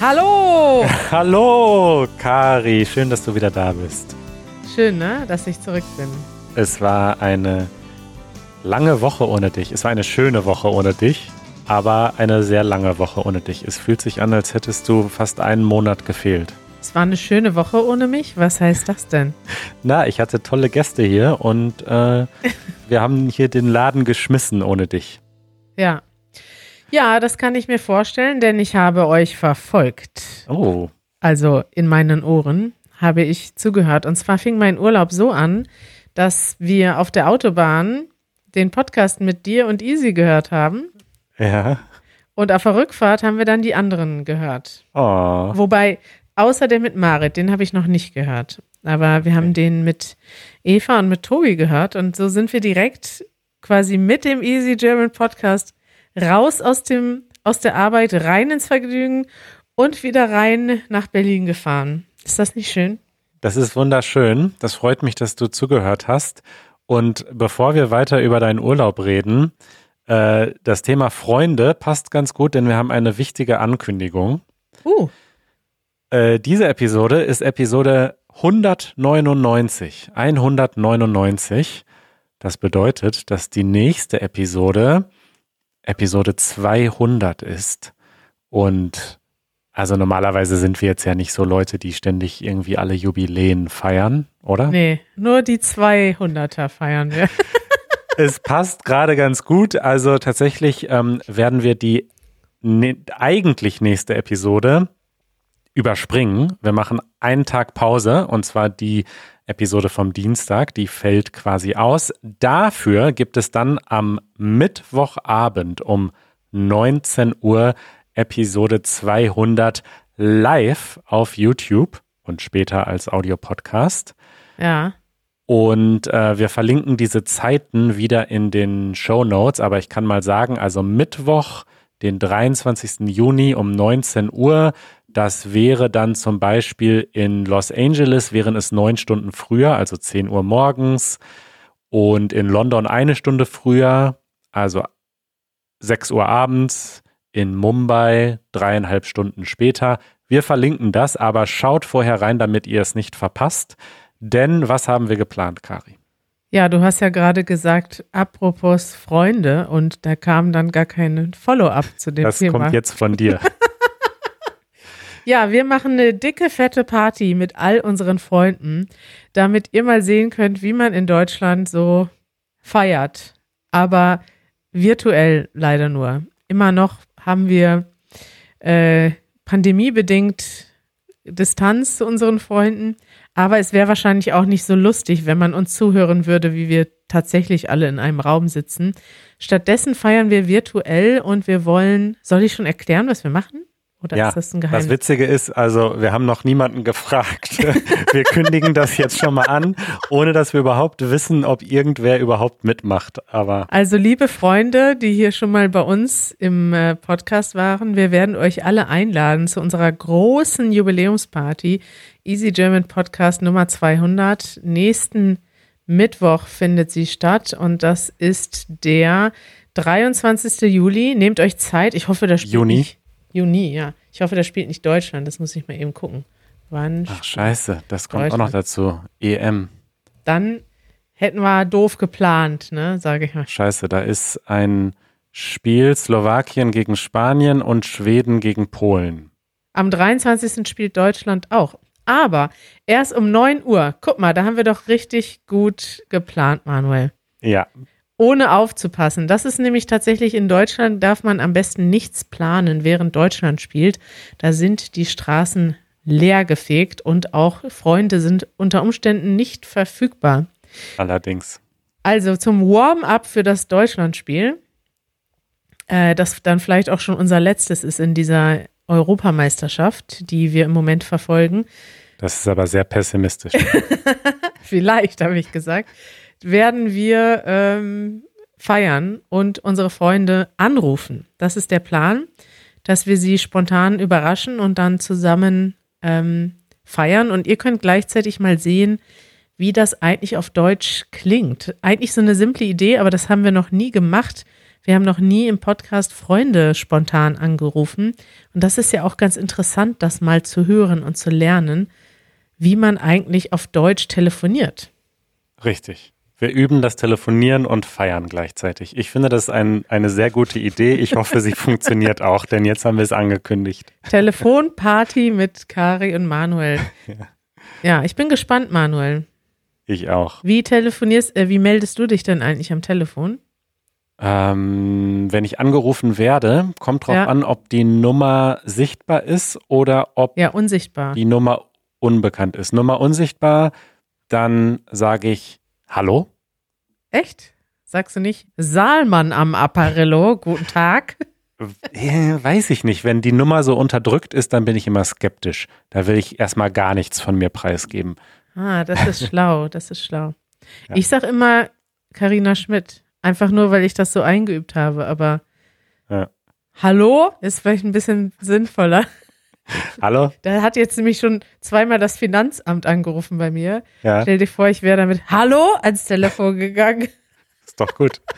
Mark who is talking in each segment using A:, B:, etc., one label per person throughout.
A: Hallo!
B: Hallo, Kari. Schön, dass du wieder da bist.
A: Schön, ne? Dass ich zurück bin.
B: Es war eine lange Woche ohne dich. Es war eine schöne Woche ohne dich, aber eine sehr lange Woche ohne dich. Es fühlt sich an, als hättest du fast einen Monat gefehlt.
A: Es war eine schöne Woche ohne mich? Was heißt das denn?
B: Na, ich hatte tolle Gäste hier und äh, wir haben hier den Laden geschmissen ohne dich.
A: Ja. Ja, das kann ich mir vorstellen, denn ich habe euch verfolgt.
B: Oh.
A: Also in meinen Ohren habe ich zugehört. Und zwar fing mein Urlaub so an, dass wir auf der Autobahn den Podcast mit dir und Easy gehört haben.
B: Ja.
A: Und auf der Rückfahrt haben wir dann die anderen gehört.
B: Oh.
A: Wobei, außer der mit Marit, den habe ich noch nicht gehört. Aber wir haben den mit Eva und mit Tobi gehört. Und so sind wir direkt quasi mit dem Easy German Podcast raus aus dem, aus der Arbeit, rein ins Vergnügen und wieder rein nach Berlin gefahren. Ist das nicht schön?
B: Das ist wunderschön. Das freut mich, dass du zugehört hast. Und bevor wir weiter über deinen Urlaub reden, äh, das Thema Freunde passt ganz gut, denn wir haben eine wichtige Ankündigung.
A: Uh,
B: Äh, diese Episode ist Episode 199. 199. Das bedeutet, dass die nächste Episode Episode 200 ist. Und also normalerweise sind wir jetzt ja nicht so Leute, die ständig irgendwie alle Jubiläen feiern, oder?
A: nee, nur die 200er feiern wir.
B: Es passt gerade ganz gut. Also tatsächlich ähm, werden wir die ne eigentlich nächste Episode überspringen. Wir machen einen Tag Pause und zwar die Episode vom Dienstag, die fällt quasi aus. Dafür gibt es dann am Mittwochabend um 19 Uhr Episode 200 live auf YouTube und später als Audiopodcast.
A: Ja.
B: Und äh, wir verlinken diese Zeiten wieder in den Show Notes, aber ich kann mal sagen, also Mittwoch, den 23. Juni um 19 Uhr, das wäre dann zum Beispiel in Los Angeles, wären es neun Stunden früher, also 10 Uhr morgens. Und in London eine Stunde früher, also 6 Uhr abends. In Mumbai dreieinhalb Stunden später. Wir verlinken das, aber schaut vorher rein, damit ihr es nicht verpasst. Denn was haben wir geplant, Kari?
A: Ja, du hast ja gerade gesagt, apropos Freunde, und da kam dann gar kein Follow-up zu dem
B: Das
A: Thema.
B: kommt jetzt von dir.
A: Ja, wir machen eine dicke, fette Party mit all unseren Freunden, damit ihr mal sehen könnt, wie man in Deutschland so feiert. Aber virtuell leider nur. Immer noch haben wir äh, pandemiebedingt Distanz zu unseren Freunden. Aber es wäre wahrscheinlich auch nicht so lustig, wenn man uns zuhören würde, wie wir tatsächlich alle in einem Raum sitzen. Stattdessen feiern wir virtuell und wir wollen, soll ich schon erklären, was wir machen? Oder
B: Ja,
A: ist das ein
B: Das
A: Geheimnis?
B: Witzige ist, also wir haben noch niemanden gefragt. Wir kündigen das jetzt schon mal an, ohne dass wir überhaupt wissen, ob irgendwer überhaupt mitmacht. Aber
A: Also liebe Freunde, die hier schon mal bei uns im äh, Podcast waren, wir werden euch alle einladen zu unserer großen Jubiläumsparty Easy German Podcast Nummer 200. Nächsten Mittwoch findet sie statt und das ist der 23. Juli. Nehmt euch Zeit. Ich hoffe, das
B: Juni?
A: nicht Juni, ja. Ich hoffe, das spielt nicht Deutschland. Das muss ich mal eben gucken. Wann?
B: ach scheiße, das kommt auch noch dazu. EM.
A: Dann hätten wir doof geplant, ne? Sage ich mal.
B: Scheiße, da ist ein Spiel Slowakien gegen Spanien und Schweden gegen Polen.
A: Am 23. spielt Deutschland auch. Aber erst um 9 Uhr. Guck mal, da haben wir doch richtig gut geplant, Manuel.
B: Ja,
A: Ohne aufzupassen. Das ist nämlich tatsächlich in Deutschland, darf man am besten nichts planen, während Deutschland spielt. Da sind die Straßen leer gefegt und auch Freunde sind unter Umständen nicht verfügbar.
B: allerdings.
A: Also zum Warm-up für das Deutschlandspiel, äh, das dann vielleicht auch schon unser letztes ist in dieser Europameisterschaft, die wir im Moment verfolgen.
B: Das ist aber sehr pessimistisch.
A: Vielleicht, habe ich gesagt, werden wir ähm, feiern und unsere Freunde anrufen. Das ist der Plan, dass wir sie spontan überraschen und dann zusammen ähm, feiern. Und ihr könnt gleichzeitig mal sehen, wie das eigentlich auf Deutsch klingt. Eigentlich so eine simple Idee, aber das haben wir noch nie gemacht. Wir haben noch nie im Podcast Freunde spontan angerufen. Und das ist ja auch ganz interessant, das mal zu hören und zu lernen, wie man eigentlich auf Deutsch telefoniert.
B: Richtig. Wir üben das Telefonieren und Feiern gleichzeitig. Ich finde das ein, eine sehr gute Idee. Ich hoffe, sie funktioniert auch, denn jetzt haben wir es angekündigt.
A: Telefonparty mit Kari und Manuel. Ja. ja, ich bin gespannt, Manuel.
B: Ich auch.
A: Wie telefonierst, äh, wie meldest du dich denn eigentlich am Telefon?
B: Ähm, wenn ich angerufen werde, kommt drauf
A: Ja.
B: an, ob die Nummer sichtbar ist oder ob
A: Ja, unsichtbar.
B: die Nummer unbekannt ist. Nummer unsichtbar, dann sage ich Hallo.
A: Echt? Sagst du nicht Saalmann am Apparillo? Guten Tag.
B: Weiß ich nicht. Wenn die Nummer so unterdrückt ist, dann bin ich immer skeptisch. Da will ich erstmal gar nichts von mir preisgeben.
A: Ah, das ist schlau, das ist schlau.
B: Ja.
A: Ich sag immer Karina Schmidt, einfach nur, weil ich das so eingeübt habe, aber
B: Ja.
A: Hallo ist vielleicht ein bisschen sinnvoller.
B: Hallo?
A: Da hat jetzt nämlich schon zweimal das Finanzamt angerufen bei mir.
B: Ja,
A: Stell dir vor, ich wäre damit Hallo ans Telefon gegangen.
B: ist doch gut.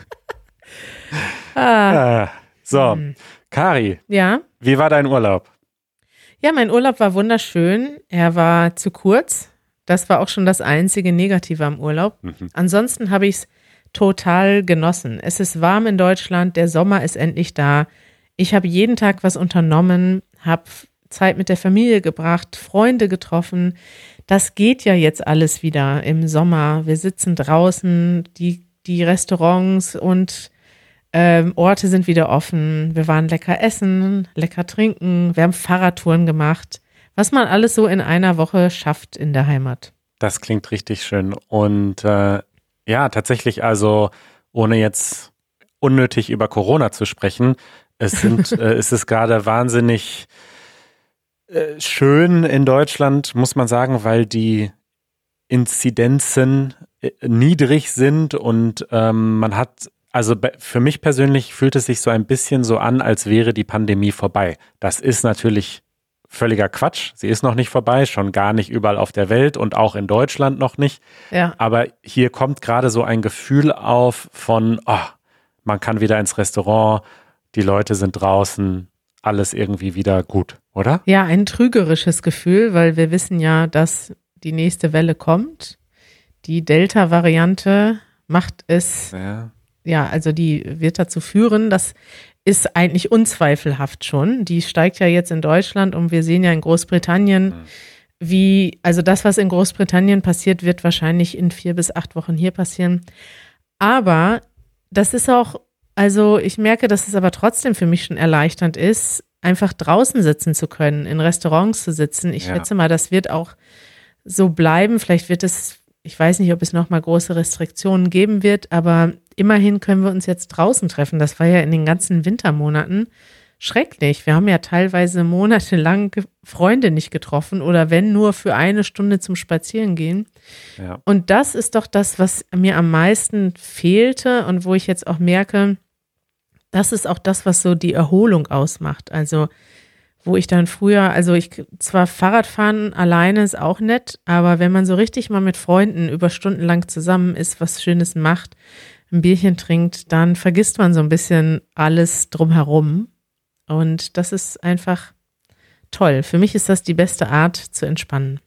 A: Ah,
B: Ah, so,
A: hm.
B: Kari,
A: ja.
B: wie war dein Urlaub?
A: Ja, mein Urlaub war wunderschön. Er war zu kurz. Das war auch schon das einzige Negative am Urlaub.
B: Mhm.
A: Ansonsten habe ich es total genossen. Es ist warm in Deutschland, der Sommer ist endlich da. Ich habe jeden Tag was unternommen, habe Zeit mit der Familie gebracht, Freunde getroffen. Das geht ja jetzt alles wieder im Sommer. Wir sitzen draußen, die, die Restaurants und ähm, Orte sind wieder offen. Wir waren lecker essen, lecker trinken. Wir haben Fahrradtouren gemacht. Was man alles so in einer Woche schafft in der Heimat.
B: Das klingt richtig schön. Und äh, ja, tatsächlich, also ohne jetzt unnötig über Corona zu sprechen, es sind, äh, es ist gerade wahnsinnig äh, schön in Deutschland, muss man sagen, weil die Inzidenzen äh, niedrig sind und ähm, man hat, also für mich persönlich fühlt es sich so ein bisschen so an, als wäre die Pandemie vorbei. Das ist natürlich völliger Quatsch. Sie ist noch nicht vorbei, schon gar nicht überall auf der Welt und auch in Deutschland noch nicht.
A: Ja,
B: Aber hier kommt gerade so ein Gefühl auf von, oh, man kann wieder ins Restaurant, die Leute sind draußen, alles irgendwie wieder gut, oder?
A: ja, ein trügerisches Gefühl, weil wir wissen ja, dass die nächste Welle kommt. Die Delta-Variante macht es
B: Ja.
A: ja, also die wird dazu führen, das ist eigentlich unzweifelhaft schon. Die steigt ja jetzt in Deutschland und wir sehen ja in Großbritannien, wie, also das, was in Großbritannien passiert, wird wahrscheinlich in vier bis acht Wochen hier passieren. Aber das ist auch, also ich merke, dass es aber trotzdem für mich schon erleichternd ist, einfach draußen sitzen zu können, in Restaurants zu sitzen. Ich
B: Ja.
A: schätze mal, das wird auch so bleiben. Vielleicht wird es, ich weiß nicht, ob es noch mal große Restriktionen geben wird, aber immerhin können wir uns jetzt draußen treffen. Das war ja in den ganzen Wintermonaten schrecklich. Wir haben ja teilweise monatelang Freunde nicht getroffen oder wenn nur für eine Stunde zum Spazierengehen.
B: Ja.
A: Und das ist doch das, was mir am meisten fehlte und wo ich jetzt auch merke, das ist auch das, was so die Erholung ausmacht. Also, wo ich dann früher, also ich zwar Fahrradfahren alleine ist auch nett, aber wenn man so richtig mal mit Freunden über Stunden lang zusammen ist, was Schönes macht, ein Bierchen trinkt, dann vergisst man so ein bisschen alles drumherum. Und das ist einfach toll. Für mich ist das die beste Art zu entspannen.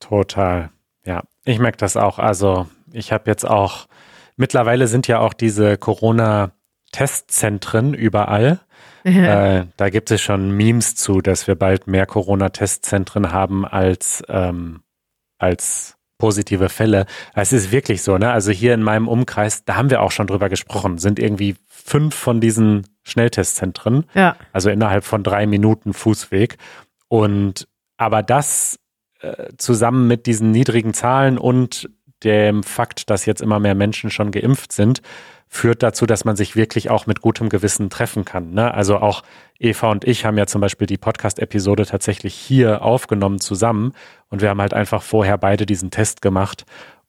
B: Total. Ja, ich merke das auch. Also ich habe jetzt auch, mittlerweile sind ja auch diese Corona-Testzentren überall. Äh, da gibt es schon Memes zu, dass wir bald mehr Corona-Testzentren haben als, ähm, als positive Fälle. Es ist wirklich so, ne? Also hier in meinem Umkreis, da haben wir auch schon drüber gesprochen, sind irgendwie fünf von diesen Schnelltestzentren,
A: ja.
B: also innerhalb von drei Minuten Fußweg. Und aber das äh, zusammen mit diesen niedrigen Zahlen und dem Fakt, dass jetzt immer mehr Menschen schon geimpft sind, führt dazu, dass man sich wirklich auch mit gutem Gewissen treffen kann. Ne? Also auch Eva und ich haben ja zum Beispiel die Podcast-Episode tatsächlich hier aufgenommen zusammen und wir haben halt einfach vorher beide diesen Test gemacht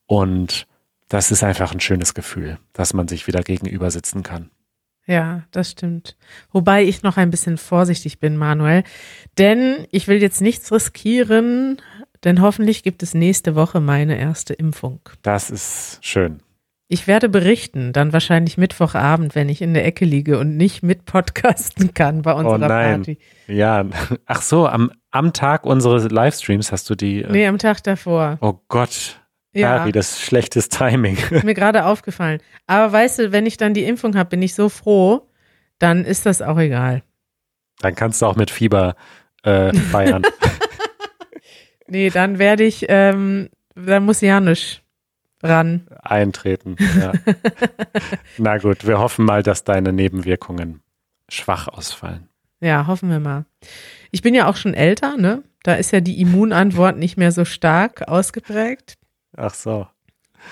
B: und das ist einfach ein schönes Gefühl, dass man sich wieder gegenüber sitzen kann.
A: Ja, das stimmt. Wobei ich noch ein bisschen vorsichtig bin, Manuel. Denn ich will jetzt nichts riskieren, denn hoffentlich gibt es nächste Woche meine erste Impfung.
B: Das ist schön.
A: Ich werde berichten, dann wahrscheinlich Mittwochabend, wenn ich in der Ecke liege und nicht mit podcasten kann bei unserer
B: oh nein.
A: Party.
B: Ja, ach so, am, am Tag unseres Livestreams hast du die. Äh,
A: Nee, am Tag davor.
B: Oh Gott,
A: Ja,
B: Harry, das ist schlechtes Timing.
A: ist mir gerade aufgefallen. Aber weißt du, wenn ich dann die Impfung habe, bin ich so froh, dann ist das auch egal.
B: Dann kannst du auch mit Fieber äh, feiern.
A: Nee, dann werde ich, ähm, dann muss Janusz ran.
B: Eintreten. Ja. Na gut, wir hoffen mal, dass deine Nebenwirkungen schwach ausfallen.
A: Ja, hoffen wir mal. Ich bin ja auch schon älter, ne? Da ist ja die Immunantwort nicht mehr so stark ausgeprägt,
B: Ach so.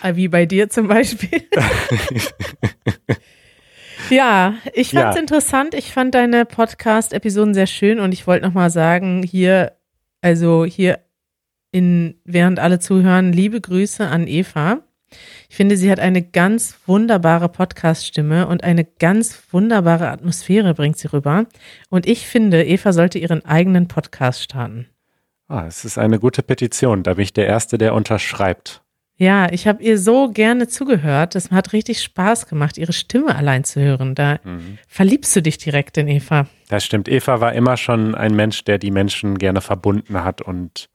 A: äh, wie bei dir zum Beispiel. ja, ich fand es
B: Ja.
A: interessant. Ich fand deine Podcast-Episoden sehr schön und ich wollte nochmal sagen, hier, also hier in, während alle zuhören, liebe Grüße an Eva. Ich finde, sie hat eine ganz wunderbare Podcast-Stimme und eine ganz wunderbare Atmosphäre bringt sie rüber. Und ich finde, Eva sollte ihren eigenen Podcast starten.
B: Ah, es ist eine gute Petition. Da bin ich der Erste, der unterschreibt.
A: Ja, ich habe ihr so gerne zugehört. Es hat richtig Spaß gemacht, ihre Stimme allein zu hören. Da verliebst du dich direkt in Eva.
B: Das stimmt. Eva war immer schon ein Mensch, der die Menschen gerne verbunden hat und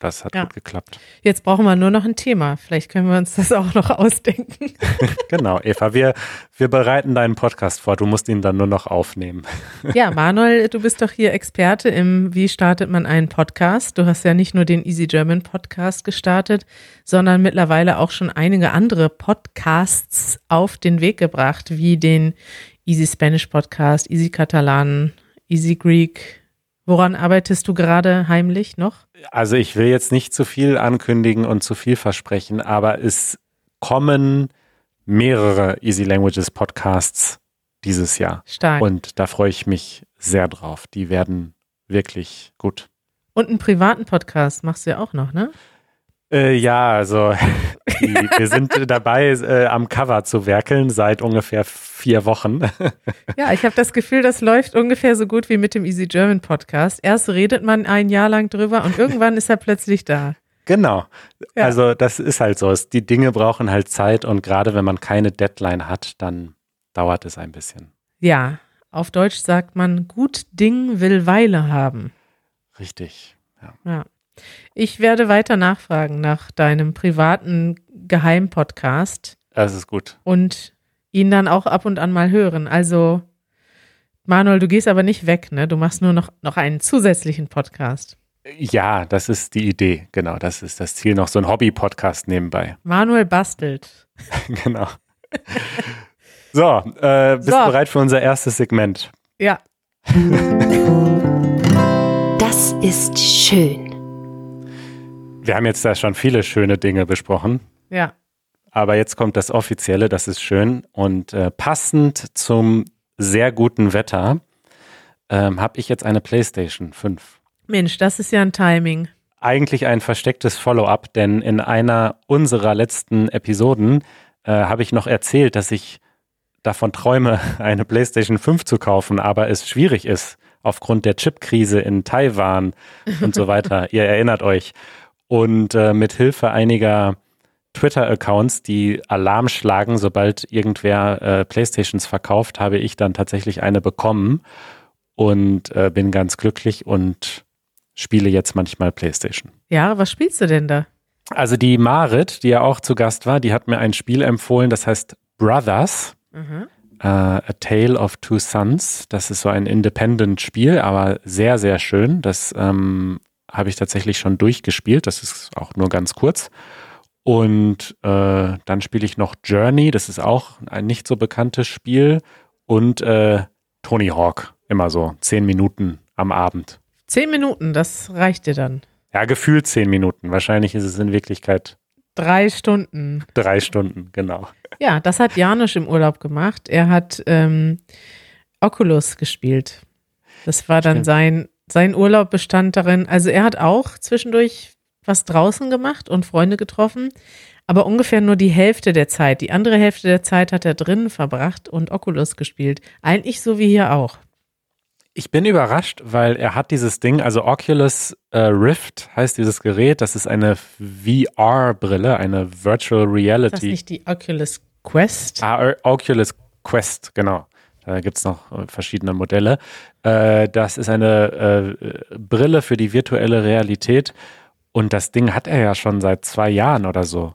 B: das hat
A: Ja.
B: gut geklappt.
A: Jetzt brauchen wir nur noch ein Thema. Vielleicht können wir uns das auch noch ausdenken.
B: Genau, Eva, wir, wir bereiten deinen Podcast vor. Du musst ihn dann nur noch aufnehmen.
A: Ja, Manuel, du bist doch hier Experte im Wie startet man einen Podcast. Du hast ja nicht nur den Easy German Podcast gestartet, sondern mittlerweile auch schon einige andere Podcasts auf den Weg gebracht, wie den Easy Spanish Podcast, Easy Catalan, Easy Greek. Woran arbeitest du gerade heimlich noch?
B: Also ich will jetzt nicht zu viel ankündigen und zu viel versprechen, aber es kommen mehrere Easy Languages Podcasts dieses Jahr.
A: Stark. Und,
B: Und da freue ich mich sehr drauf. Die werden wirklich gut.
A: einen privaten Podcast machst du ja auch noch, ne?
B: Äh, ja, also die, wir sind dabei, äh, am Cover zu werkeln seit ungefähr vier Wochen.
A: Ja, ich habe das Gefühl, das läuft ungefähr so gut wie mit dem Easy German Podcast. Erst redet man ein Jahr lang drüber und irgendwann ist er plötzlich da.
B: genau.
A: Ja.
B: Also das ist halt so. Die Dinge brauchen halt Zeit und gerade wenn man keine Deadline hat, dann dauert es ein bisschen.
A: Ja, auf Deutsch sagt man, gut Ding will Weile haben.
B: Richtig. Ja.
A: Ja. Ich werde weiter nachfragen nach deinem privaten Geheimpodcast
B: Das ist gut.
A: und ihn dann auch ab und an mal hören. Also, Manuel, du gehst aber nicht weg, ne? Du machst nur noch, noch einen zusätzlichen Podcast.
B: Ja, das ist die Idee. Genau, das ist das Ziel. Noch so ein Hobby-Podcast nebenbei.
A: Manuel bastelt.
B: genau. So, äh, bist
A: So.
B: du bereit für unser erstes Segment?
A: Ja.
C: Das ist schön.
B: Wir haben jetzt da schon viele schöne Dinge besprochen.
A: Ja.
B: Aber jetzt kommt das Offizielle, das ist schön. Und äh, passend zum sehr guten Wetter ähm, habe ich jetzt eine PlayStation 5.
A: Mensch, das ist ja ein Timing.
B: Eigentlich ein verstecktes Follow-up, denn in einer unserer letzten Episoden äh, habe ich noch erzählt, dass ich davon träume, eine PlayStation 5 zu kaufen, aber es schwierig ist aufgrund der Chipkrise in Taiwan und so weiter. Ihr erinnert euch. Und äh, mit Hilfe einiger Twitter-Accounts, die Alarm schlagen, sobald irgendwer äh, Playstations verkauft, habe ich dann tatsächlich eine bekommen und äh, bin ganz glücklich und spiele jetzt manchmal Playstation.
A: Ja, was spielst du denn da?
B: Also die Marit, die ja auch zu Gast war, die hat mir ein Spiel empfohlen, das heißt Brothers,
A: Mhm.
B: äh, A Tale of Two Sons. Das ist so ein Independent-Spiel, aber sehr, sehr schön. Das ähm, habe ich tatsächlich schon durchgespielt. Das ist auch nur ganz kurz. Und äh, dann spiele ich noch Journey, das ist auch ein nicht so bekanntes Spiel. Und äh, Tony Hawk, immer so zehn Minuten am Abend.
A: Zehn Minuten, das reicht dir dann.
B: Ja, gefühlt zehn Minuten. Wahrscheinlich ist es in Wirklichkeit
A: Drei Stunden.
B: drei Stunden, genau.
A: Ja, das hat Janusz im Urlaub gemacht. Er hat ähm, Oculus gespielt. Das war dann
B: Stimmt.
A: sein, sein Urlaub bestand darin. Also er hat auch zwischendurch was draußen gemacht und Freunde getroffen, aber ungefähr nur die Hälfte der Zeit. Die andere Hälfte der Zeit hat er drinnen verbracht und Oculus gespielt. Eigentlich so wie hier auch.
B: Ich bin überrascht, weil er hat dieses Ding, also Oculus äh, Rift heißt dieses Gerät, das ist eine VR-Brille, eine Virtual Reality. Ist das
A: nicht die Oculus Quest?
B: Ah, Oculus Quest, genau. Da gibt es noch äh, verschiedene Modelle. Äh, das ist eine äh, Brille für die virtuelle Realität und das Ding hat er ja schon seit zwei Jahren oder so.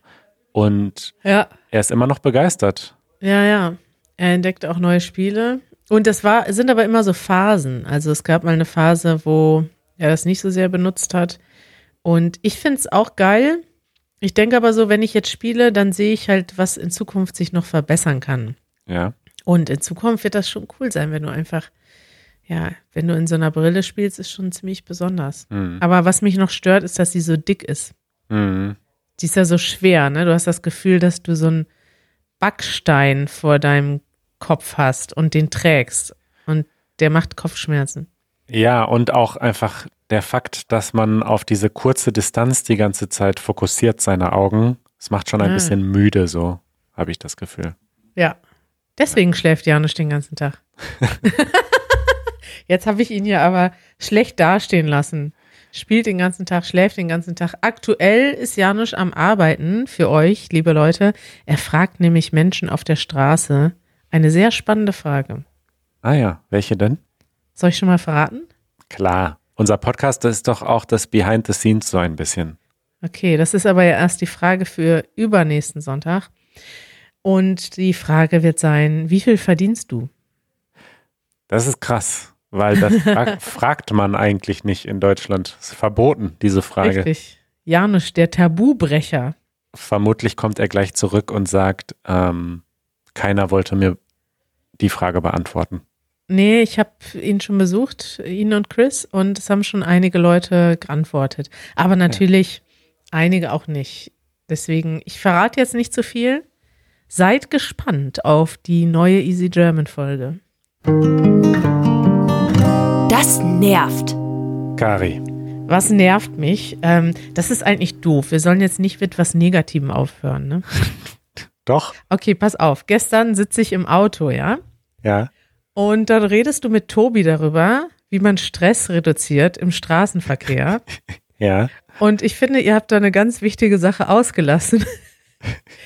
B: Und ja. er ist immer noch begeistert.
A: Ja, ja. Er entdeckt auch neue Spiele. Und das war, sind aber immer so Phasen. Also es gab mal eine Phase, wo er das nicht so sehr benutzt hat. Und ich finde es auch geil. Ich denke aber so, wenn ich jetzt spiele, dann sehe ich halt, was in Zukunft sich noch verbessern kann.
B: Ja.
A: Und in Zukunft wird das schon cool sein, wenn du einfach, ja, wenn du in so einer Brille spielst, ist schon ziemlich besonders. Mhm. Aber was mich noch stört, ist, dass sie so dick ist. Mhm. Die ist ja so schwer, ne? Du hast das Gefühl, dass du so einen Backstein vor deinem Kopf hast und den trägst. Und der macht Kopfschmerzen.
B: Ja, und auch einfach der Fakt, dass man auf diese kurze Distanz die ganze Zeit fokussiert seine Augen, das macht schon ein ah. bisschen müde, so habe ich das Gefühl.
A: Ja. Deswegen schläft Janusz den ganzen Tag. Jetzt habe ich ihn ja aber schlecht dastehen lassen. Spielt den ganzen Tag, schläft den ganzen Tag. Aktuell ist Janusz am Arbeiten für euch, liebe Leute. Er fragt nämlich Menschen auf der Straße, eine sehr spannende Frage.
B: Ah ja, welche denn?
A: Soll ich schon mal verraten?
B: Klar. Unser Podcast ist doch auch das Behind the Scenes so ein bisschen.
A: Okay, das ist aber ja erst die Frage für übernächsten Sonntag. Und die Frage wird sein, wie viel verdienst du?
B: Das ist krass, weil das frag, fragt man eigentlich nicht in Deutschland. Es ist verboten, diese Frage.
A: Richtig. Janusz, der Tabubrecher.
B: Vermutlich kommt er gleich zurück und sagt, ähm, keiner wollte mir die Frage beantworten.
A: Nee, ich habe ihn schon besucht, ihn und Chris, und es haben schon einige Leute geantwortet. Aber natürlich ja. einige auch nicht. Deswegen, ich verrate jetzt nicht zu viel. Seid gespannt auf die neue Easy German Folge.
C: Das nervt.
B: Kari.
A: Was nervt mich? Ähm, das ist eigentlich doof. Wir sollen jetzt nicht mit was Negativem aufhören, ne?
B: Doch.
A: Okay, pass auf. Gestern sitze ich im Auto, ja?
B: Ja.
A: Und dann redest du mit Tobi darüber, wie man Stress reduziert im Straßenverkehr.
B: ja.
A: Und ich finde, ihr habt da eine ganz wichtige Sache ausgelassen.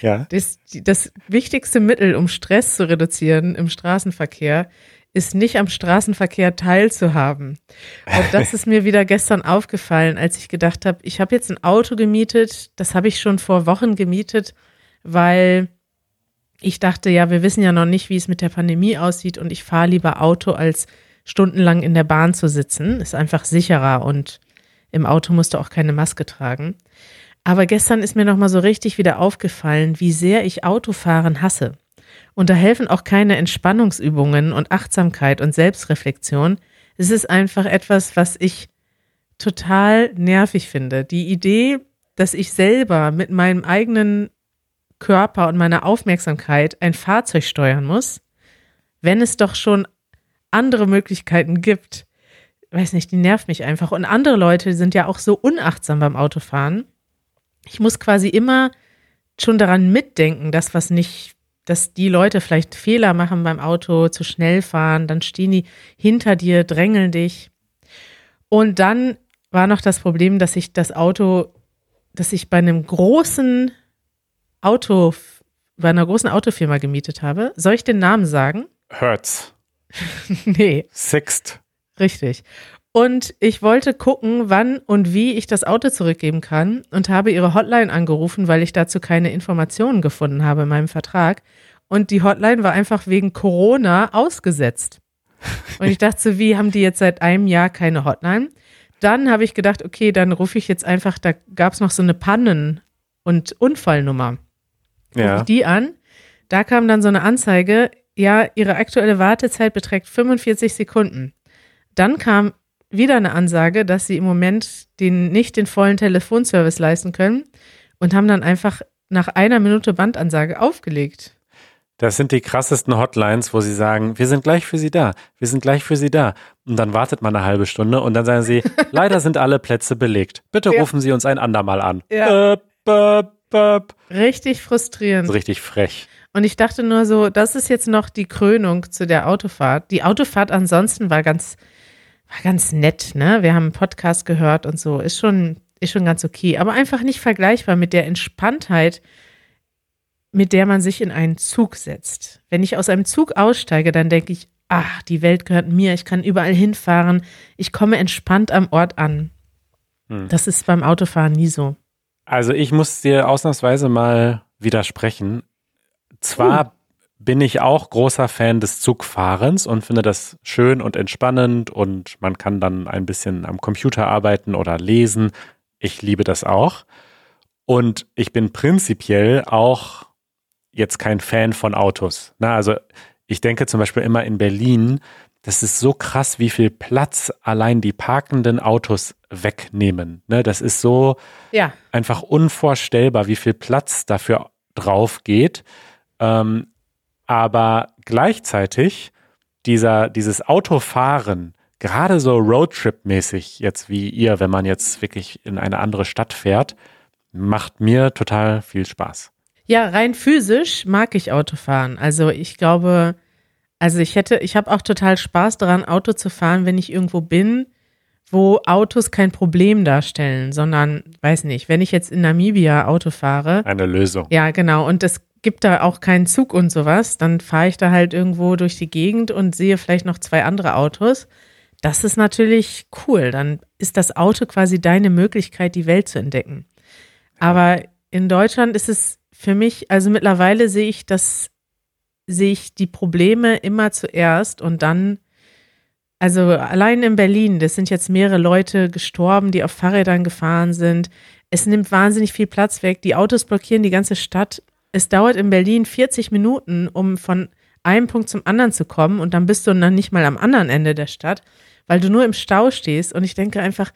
B: Ja.
A: Das, das wichtigste Mittel, um Stress zu reduzieren im Straßenverkehr, ist nicht am Straßenverkehr teilzuhaben. Und das ist mir wieder gestern aufgefallen, als ich gedacht habe, ich habe jetzt ein Auto gemietet, das habe ich schon vor Wochen gemietet weil ich dachte, ja, wir wissen ja noch nicht, wie es mit der Pandemie aussieht und ich fahre lieber Auto, als stundenlang in der Bahn zu sitzen. Ist einfach sicherer und im Auto musst du auch keine Maske tragen. Aber gestern ist mir nochmal so richtig wieder aufgefallen, wie sehr ich Autofahren hasse. Und da helfen auch keine Entspannungsübungen und Achtsamkeit und Selbstreflexion. Es ist einfach etwas, was ich total nervig finde. Die Idee, dass ich selber mit meinem eigenen Körper und meiner Aufmerksamkeit ein Fahrzeug steuern muss, wenn es doch schon andere Möglichkeiten gibt. Weiß nicht, die nervt mich einfach. Und andere Leute sind ja auch so unachtsam beim Autofahren. Ich muss quasi immer schon daran mitdenken, dass was nicht, dass die Leute vielleicht Fehler machen beim Auto, zu schnell fahren, dann stehen die hinter dir, drängeln dich. Und dann war noch das Problem, dass ich das Auto, dass ich bei einem großen Auto, bei einer großen Autofirma gemietet habe. Soll ich den Namen sagen?
B: Hertz.
A: nee.
B: Sixt.
A: Richtig. Und ich wollte gucken, wann und wie ich das Auto zurückgeben kann und habe ihre Hotline angerufen, weil ich dazu keine Informationen gefunden habe in meinem Vertrag. Und die Hotline war einfach wegen Corona ausgesetzt. Und ich dachte so, wie haben die jetzt seit einem Jahr keine Hotline? Dann habe ich gedacht, okay, dann rufe ich jetzt einfach, da gab es noch so eine Pannen- und Unfallnummer
B: ja.
A: ich die an. Da kam dann so eine Anzeige, ja, ihre aktuelle Wartezeit beträgt 45 Sekunden. Dann kam wieder eine Ansage, dass sie im Moment den, nicht den vollen Telefonservice leisten können und haben dann einfach nach einer Minute Bandansage aufgelegt.
B: Das sind die krassesten Hotlines, wo sie sagen, wir sind gleich für Sie da, wir sind gleich für Sie da. Und dann wartet man eine halbe Stunde und dann sagen sie, leider sind alle Plätze belegt. Bitte ja. rufen Sie uns ein andermal an.
A: Ja. Böp, böp, böp. Richtig frustrierend.
B: Richtig frech.
A: Und ich dachte nur so, das ist jetzt noch die Krönung zu der Autofahrt. Die Autofahrt ansonsten war ganz, war ganz nett, ne? Wir haben einen Podcast gehört und so, ist schon, ist schon ganz okay, aber einfach nicht vergleichbar mit der Entspanntheit, mit der man sich in einen Zug setzt. Wenn ich aus einem Zug aussteige, dann denke ich, ach, die Welt gehört mir, ich kann überall hinfahren, ich komme entspannt am Ort an. Hm. Das ist beim Autofahren nie so.
B: Also ich muss dir ausnahmsweise mal widersprechen. Zwar uh. Bin ich auch großer Fan des Zugfahrens und finde das schön und entspannend und man kann dann ein bisschen am Computer arbeiten oder lesen. Ich liebe das auch. Und ich bin prinzipiell auch jetzt kein Fan von Autos. Na, also ich denke zum Beispiel immer in Berlin, das ist so krass, wie viel Platz allein die parkenden Autos wegnehmen. Ne, das ist so ja. einfach unvorstellbar, wie viel Platz dafür drauf geht. Ähm, aber gleichzeitig dieser, dieses Autofahren, gerade so Roadtrip-mäßig, jetzt wie ihr, wenn man jetzt wirklich in eine andere Stadt fährt, macht mir total viel Spaß.
A: Ja, rein physisch mag ich Autofahren. Also ich glaube, also ich hätte, ich habe auch total Spaß daran, Auto zu fahren, wenn ich irgendwo bin, wo Autos kein Problem darstellen, sondern, weiß nicht, wenn ich jetzt in Namibia Auto fahre.
B: Eine Lösung.
A: Ja, genau. Und es gibt da auch keinen Zug und sowas, dann fahre ich da halt irgendwo durch die Gegend und sehe vielleicht noch zwei andere Autos. Das ist natürlich cool. Dann ist das Auto quasi deine Möglichkeit, die Welt zu entdecken. Aber in Deutschland ist es für mich, also mittlerweile sehe ich das, sehe ich die Probleme immer zuerst und dann, also allein in Berlin, das sind jetzt mehrere Leute gestorben, die auf Fahrrädern gefahren sind. Es nimmt wahnsinnig viel Platz weg. Die Autos blockieren die ganze Stadt. Es dauert in Berlin 40 Minuten, um von einem Punkt zum anderen zu kommen und dann bist du dann nicht mal am anderen Ende der Stadt, weil du nur im Stau stehst und ich denke einfach,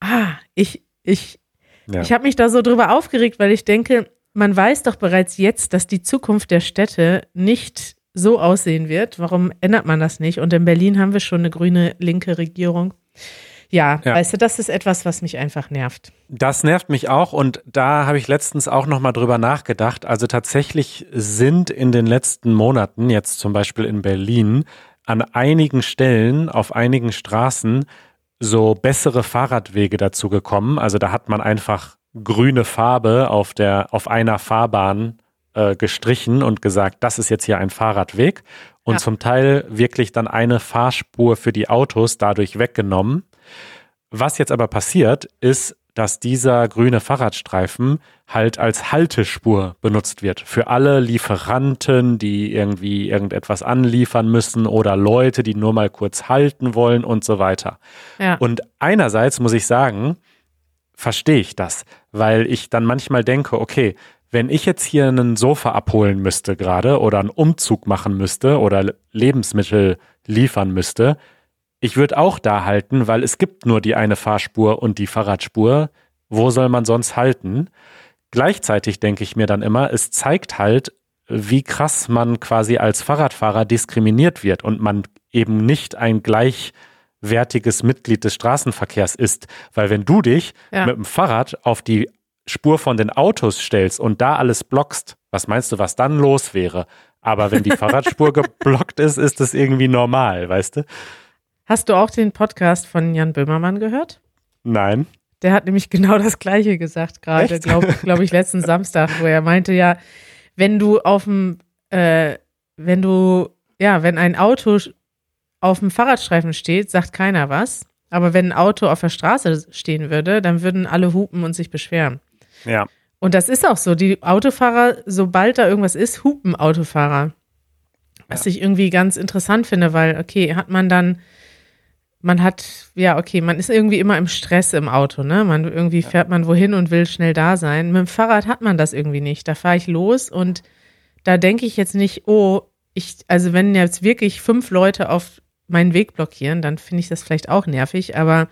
A: ah, ich, ich, ja. ich habe mich da so drüber aufgeregt, weil ich denke, man weiß doch bereits jetzt, dass die Zukunft der Städte nicht so aussehen wird. Warum ändert man das nicht? Und in Berlin haben wir schon eine grüne linke Regierung. Ja, ja, weißt du, das ist etwas, was mich einfach nervt.
B: Das nervt mich auch und da habe ich letztens auch nochmal drüber nachgedacht. Also tatsächlich sind in den letzten Monaten, jetzt zum Beispiel in Berlin, an einigen Stellen, auf einigen Straßen so bessere Fahrradwege dazu gekommen. Also da hat man einfach grüne Farbe auf der, auf einer Fahrbahn äh, gestrichen und gesagt, das ist jetzt hier ein Fahrradweg und ja. zum Teil wirklich dann eine Fahrspur für die Autos dadurch weggenommen. Was jetzt aber passiert, ist, dass dieser grüne Fahrradstreifen halt als Haltespur benutzt wird. Für alle Lieferanten, die irgendwie irgendetwas anliefern müssen oder Leute, die nur mal kurz halten wollen und so weiter. Ja. Und einerseits muss ich sagen, verstehe ich das, weil ich dann manchmal denke, okay, wenn ich jetzt hier einen Sofa abholen müsste gerade oder einen Umzug machen müsste oder Lebensmittel liefern müsste, ich würde auch da halten, weil es gibt nur die eine Fahrspur und die Fahrradspur. Wo soll man sonst halten? Gleichzeitig denke ich mir dann immer, es zeigt halt, wie krass man quasi als Fahrradfahrer diskriminiert wird und man eben nicht ein gleich wertiges Mitglied des Straßenverkehrs ist. Weil wenn du dich ja. mit dem Fahrrad auf die Spur von den Autos stellst und da alles blockst, was meinst du, was dann los wäre? Aber wenn die Fahrradspur geblockt ist, ist das irgendwie normal, weißt du?
A: Hast du auch den Podcast von Jan Böhmermann gehört?
B: Nein.
A: Der hat nämlich genau das Gleiche gesagt, gerade, glaube glaub ich, letzten Samstag, wo er meinte, ja, wenn du auf dem, äh, wenn du, ja, wenn ein Auto auf dem Fahrradstreifen steht, sagt keiner was. Aber wenn ein Auto auf der Straße stehen würde, dann würden alle hupen und sich beschweren.
B: Ja.
A: Und das ist auch so. Die Autofahrer, sobald da irgendwas ist, hupen Autofahrer. Was ja. ich irgendwie ganz interessant finde, weil, okay, hat man dann, man hat, ja, okay, man ist irgendwie immer im Stress im Auto, ne? Man irgendwie fährt man wohin und will schnell da sein. Mit dem Fahrrad hat man das irgendwie nicht. Da fahre ich los und da denke ich jetzt nicht, oh, ich, also wenn jetzt wirklich fünf Leute auf meinen Weg blockieren, dann finde ich das vielleicht auch nervig. Aber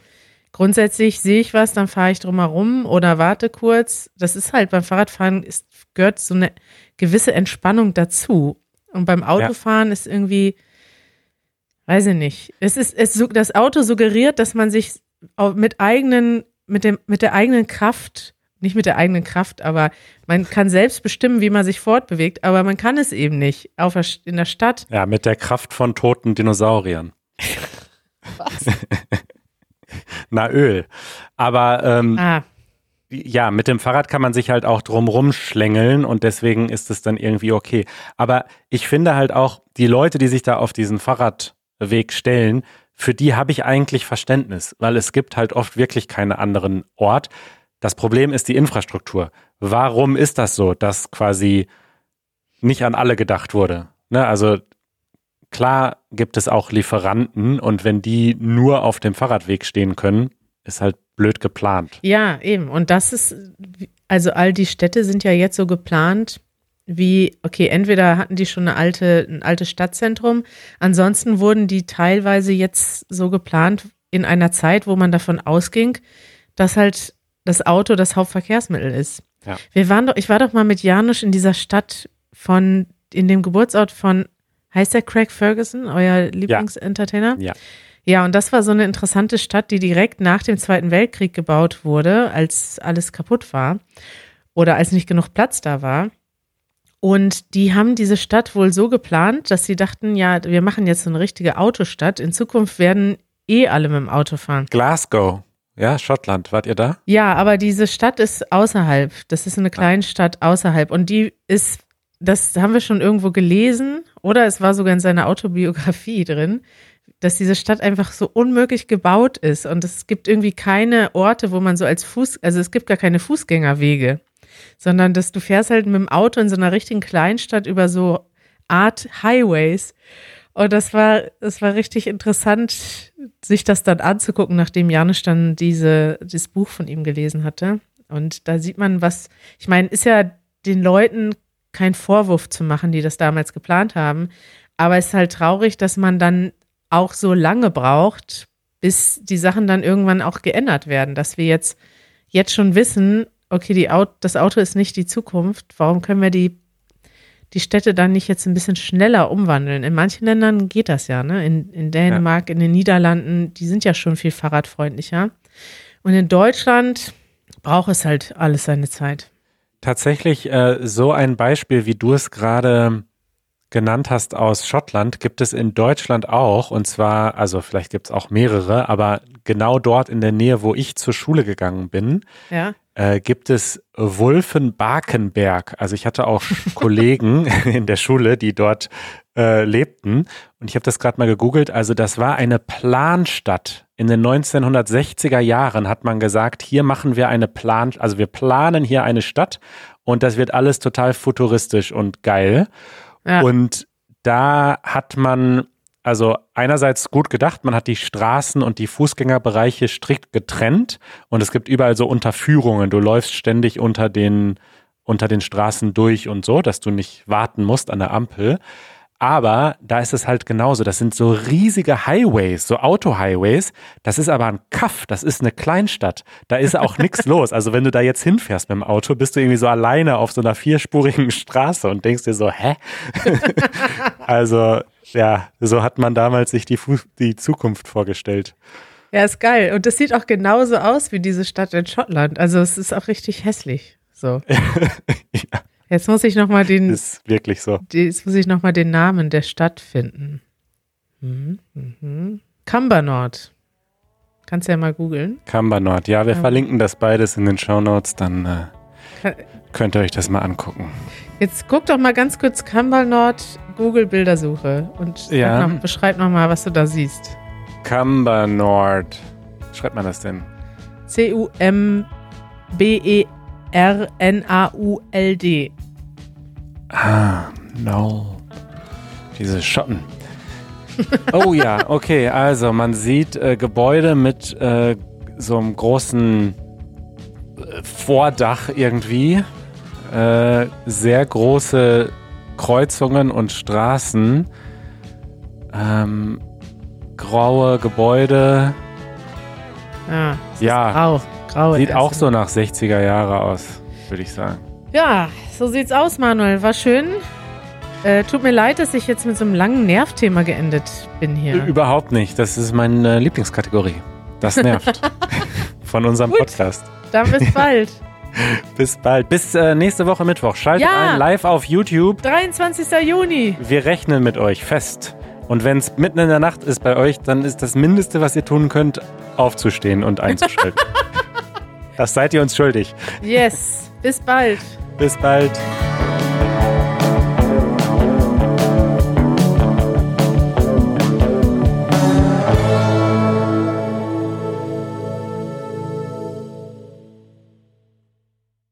A: grundsätzlich sehe ich was, dann fahre ich drumherum oder warte kurz. Das ist halt beim Fahrradfahren ist, gehört so eine gewisse Entspannung dazu. Und beim Autofahren ja. ist irgendwie, weiß ich nicht. Es ist, es, das Auto suggeriert, dass man sich mit eigenen, mit dem, mit der eigenen Kraft nicht mit der eigenen Kraft, aber man kann selbst bestimmen, wie man sich fortbewegt, aber man kann es eben nicht auf in der Stadt.
B: Ja, mit der Kraft von toten Dinosauriern.
A: Was?
B: Na, Öl. Aber ähm,
A: Ah,
B: ja, mit dem Fahrrad kann man sich halt auch drumrum schlängeln und deswegen ist es dann irgendwie okay. Aber ich finde halt auch, die Leute, die sich da auf diesen Fahrradweg stellen, für die habe ich eigentlich Verständnis, weil es gibt halt oft wirklich keinen anderen Ort. Das Problem ist die Infrastruktur. Warum ist das so, dass quasi nicht an alle gedacht wurde? Ne, also klar gibt es auch Lieferanten und wenn die nur auf dem Fahrradweg stehen können, ist halt blöd geplant.
A: ja, eben. Und das ist, also all die Städte sind ja jetzt so geplant, wie, okay, entweder hatten die schon eine alte, ein altes Stadtzentrum, ansonsten wurden die teilweise jetzt so geplant in einer Zeit, wo man davon ausging, dass halt das Auto das Hauptverkehrsmittel ist.
B: Ja.
A: Wir waren doch, ich war doch mal mit Janusz in dieser Stadt von, in dem Geburtsort von, heißt der Craig Ferguson, euer Lieblingsentertainer?
B: Ja.
A: Ja, und das war so eine interessante Stadt, die direkt nach dem Zweiten Weltkrieg gebaut wurde, als alles kaputt war oder als nicht genug Platz da war. Und die haben diese Stadt wohl so geplant, dass sie dachten, ja, wir machen jetzt so eine richtige Autostadt. In Zukunft werden eh alle mit dem Auto fahren.
B: Glasgow, ja, Schottland, wart ihr da?
A: Ja, aber diese Stadt ist außerhalb. Das ist eine kleine Stadt außerhalb. Und die ist, das haben wir schon irgendwo gelesen, oder es war sogar in seiner Autobiografie drin, dass diese Stadt einfach so unmöglich gebaut ist. Und es gibt irgendwie keine Orte, wo man so als Fuß, also es gibt gar keine Fußgängerwege, sondern dass du fährst halt mit dem Auto in so einer richtigen Kleinstadt über so Art Highways. Und das war, das war richtig interessant, sich das dann anzugucken, nachdem Janusz dann diese, dieses Buch von ihm gelesen hatte. Und da sieht man, was, ich meine, ist ja den Leuten kein Vorwurf zu machen, die das damals geplant haben. Aber es ist halt traurig, dass man dann auch so lange braucht, bis die Sachen dann irgendwann auch geändert werden. Dass wir jetzt, jetzt schon wissen, okay, Auto, das Auto ist nicht die Zukunft. Warum können wir die die Städte dann nicht jetzt ein bisschen schneller umwandeln. In manchen Ländern geht das ja, ne? In, in Dänemark, in den Niederlanden, die sind ja schon viel fahrradfreundlicher. Und in Deutschland braucht es halt alles seine Zeit.
B: Tatsächlich äh, so ein Beispiel, wie du es gerade genannt hast aus Schottland, gibt es in Deutschland auch. Und zwar, also vielleicht gibt es auch mehrere, aber genau dort in der Nähe, wo ich zur Schule gegangen bin,
A: Ja.
B: äh, gibt es Wulfen-Bakenberg. Also ich hatte auch Kollegen in der Schule, die dort äh, lebten. Und ich habe das gerade mal gegoogelt. Also das war eine Planstadt. In den 1960er Jahren hat man gesagt, hier machen wir eine Plan, also wir planen hier eine Stadt und das wird alles total futuristisch und geil.
A: Ja.
B: Und da hat man also einerseits gut gedacht, man hat die Straßen und die Fußgängerbereiche strikt getrennt und es gibt überall so Unterführungen. Du läufst ständig unter den, unter den Straßen durch und so, dass du nicht warten musst an der Ampel. Aber da ist es halt genauso. Das sind so riesige Highways, so Auto-Highways. Das ist aber ein Kaff, das ist eine Kleinstadt. Da ist auch nichts los. Also wenn du da jetzt hinfährst mit dem Auto, bist du irgendwie so alleine auf so einer vierspurigen Straße und denkst dir so, hä? also ja, so hat man damals sich die, Fu die Zukunft vorgestellt.
A: Ja, ist geil. Und das sieht auch genauso aus wie diese Stadt in Schottland. Also es ist auch richtig hässlich. So.
B: ja,
A: Jetzt muss ich nochmal den,
B: ist wirklich so.
A: jetzt muss ich noch mal den Namen der Stadt finden. Mhm, mhm. Cumbernauld. Kannst du ja mal googeln.
B: Cumbernauld. Ja, wir
A: Ja.
B: verlinken das beides in den Shownotes, dann äh, könnt ihr euch das mal angucken.
A: Jetzt guck doch mal ganz kurz Cumbernauld Google Bildersuche und
B: Ja.
A: noch, beschreib noch mal, was du da siehst.
B: Cumbernauld. Schreibt man das denn?
A: C U M B E R N A U L D.
B: Ah, no. Diese Schotten. Oh ja, okay. Also man sieht äh, Gebäude mit äh, so einem großen äh, Vordach irgendwie. Äh, sehr große Kreuzungen und Straßen. Ähm, graue Gebäude.
A: Ja,
B: Ja,
A: grau. grau
B: sieht auch so nach 60er Jahre aus, würde ich sagen.
A: Ja, so sieht's aus, Manuel. War schön. Äh, tut mir leid, dass ich jetzt mit so einem langen Nervthema geendet bin hier.
B: Überhaupt nicht. Das ist meine Lieblingskategorie. Das nervt. Von unserem
A: Gut.
B: Podcast.
A: Dann bis bald.
B: Bis bald. Bis äh, nächste Woche Mittwoch. Schaltet
A: Ja.
B: ein live auf YouTube.
A: 23. Juni.
B: Wir rechnen mit euch fest. Und wenn es mitten in der Nacht ist bei euch, dann ist das Mindeste, was ihr tun könnt, aufzustehen und einzuschalten. das seid ihr uns schuldig.
A: Yes. Bis bald.
B: Bis bald.